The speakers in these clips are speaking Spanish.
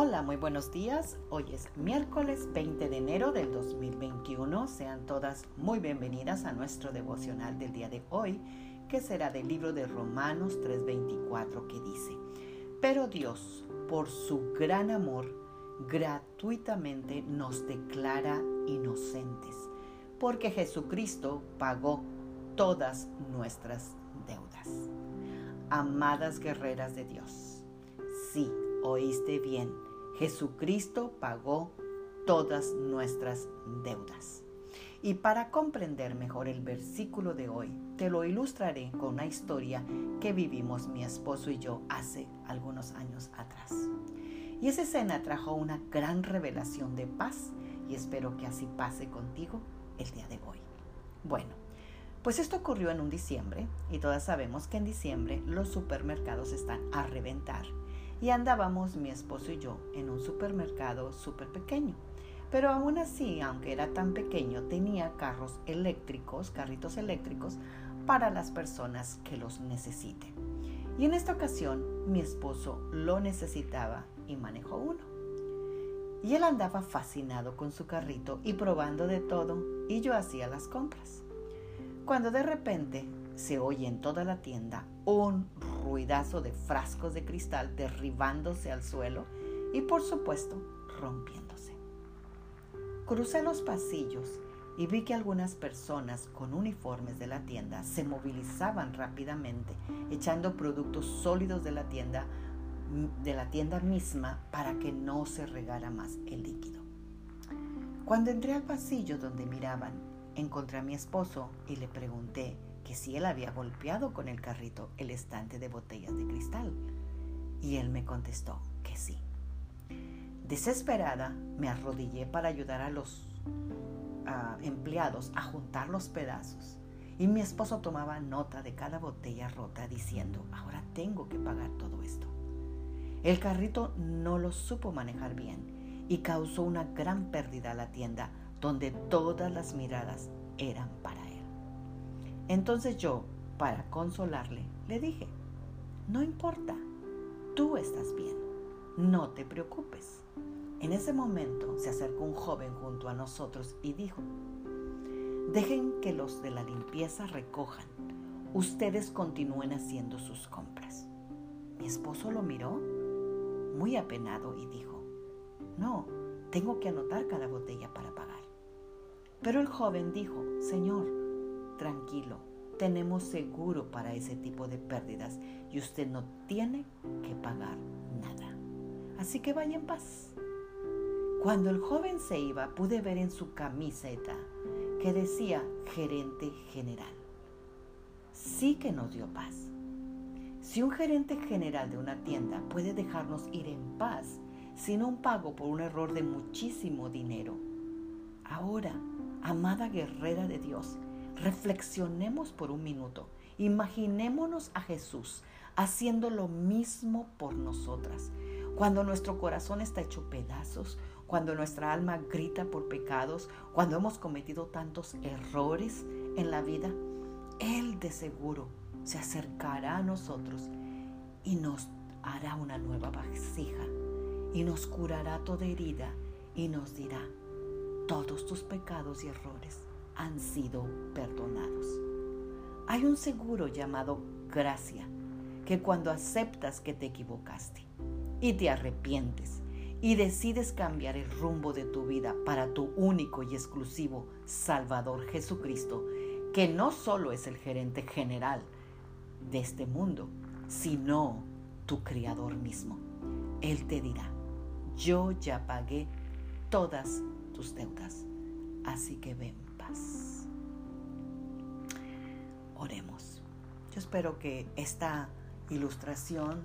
Hola, muy buenos días. Hoy es miércoles 20 de enero del 2021. Sean todas muy bienvenidas a nuestro devocional del día de hoy, que será del libro de Romanos 3:24 que dice, Pero Dios, por su gran amor, gratuitamente nos declara inocentes, porque Jesucristo pagó todas nuestras deudas. Amadas guerreras de Dios, sí, oíste bien, Jesucristo pagó todas nuestras deudas. Y para comprender mejor el versículo de hoy, te lo ilustraré con una historia que vivimos mi esposo y yo hace algunos años atrás. Y esa escena trajo una gran revelación de paz y espero que así pase contigo el día de hoy. Bueno, pues esto ocurrió en un diciembre y todas sabemos que en diciembre los supermercados están a reventar y andábamos mi esposo y yo en un supermercado súper pequeño. Pero aún así, aunque era tan pequeño, tenía carros eléctricos, carritos eléctricos para las personas que los necesiten. Y en esta ocasión mi esposo lo necesitaba y manejó uno. Y él andaba fascinado con su carrito y probando de todo y yo hacía las compras. Cuando de repente se oye en toda la tienda un ruidazo de frascos de cristal derribándose al suelo y por supuesto rompiéndose. Crucé los pasillos y vi que algunas personas con uniformes de la tienda se movilizaban rápidamente, echando productos sólidos de la tienda de la tienda misma para que no se regara más el líquido. Cuando entré al pasillo donde miraban, encontré a mi esposo y le pregunté que si él había golpeado con el carrito el estante de botellas de cristal. Y él me contestó que sí. Desesperada, me arrodillé para ayudar a los empleados a juntar los pedazos. Y mi esposo tomaba nota de cada botella rota diciendo, ahora tengo que pagar todo esto. El carrito no lo supo manejar bien y causó una gran pérdida a la tienda donde todas las miradas eran para él. Entonces yo, para consolarle, le dije, no importa, tú estás bien, no te preocupes. En ese momento se acercó un joven junto a nosotros y dijo, dejen que los de la limpieza recojan, ustedes continúen haciendo sus compras. Mi esposo lo miró muy apenado y dijo, no, tengo que anotar cada botella para pagar. Pero el joven dijo, Señor, tranquilo, tenemos seguro para ese tipo de pérdidas y usted no tiene que pagar nada. Así que vaya en paz. Cuando el joven se iba, pude ver en su camiseta que decía gerente general. Sí que nos dio paz. Si un gerente general de una tienda puede dejarnos ir en paz sin un pago por un error de muchísimo dinero, ahora, amada guerrera de Dios, Reflexionemos por un minuto. Imaginémonos a Jesús haciendo lo mismo por nosotras. Cuando nuestro corazón está hecho pedazos, cuando nuestra alma grita por pecados, cuando hemos cometido tantos errores en la vida, Él de seguro se acercará a nosotros y nos hará una nueva vasija y nos curará toda herida y nos dirá, todos tus pecados y errores han sido perdonados. Hay un seguro llamado gracia, que cuando aceptas que te equivocaste y te arrepientes y decides cambiar el rumbo de tu vida para tu único y exclusivo Salvador Jesucristo, que no solo es el gerente general de este mundo, sino tu Criador mismo. Él te dirá, yo ya pagué todas tus deudas, así que ven Oremos. Yo espero que esta ilustración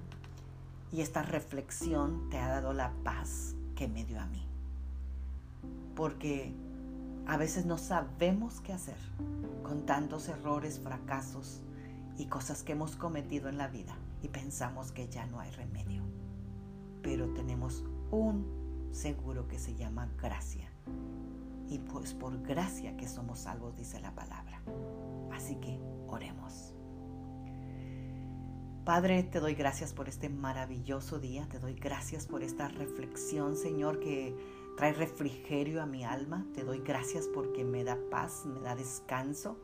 y esta reflexión te ha dado la paz que me dio a mí. Porque a veces no sabemos qué hacer con tantos errores, fracasos y cosas que hemos cometido en la vida y pensamos que ya no hay remedio. Pero tenemos un seguro que se llama gracia y pues por gracia que somos salvos, dice la palabra. Así que oremos. Padre, te doy gracias por este maravilloso día, te doy gracias por esta reflexión, Señor, que trae refrigerio a mi alma, te doy gracias porque me da paz, me da descanso.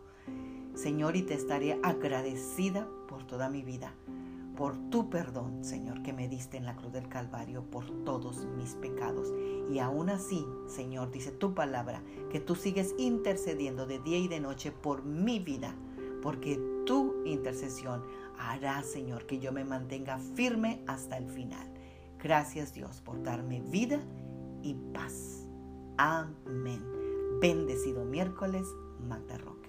Señor, y te estaré agradecida por toda mi vida, por tu perdón, Señor, que me diste en la cruz del Calvario por todos mis pecados. Y aún así, Señor, dice tu palabra, que tú sigues intercediendo de día y de noche por mi vida, porque tu intercesión hará, Señor, que yo me mantenga firme hasta el final. Gracias Dios por darme vida y paz. Amén. Bendecido miércoles, Magda Roca.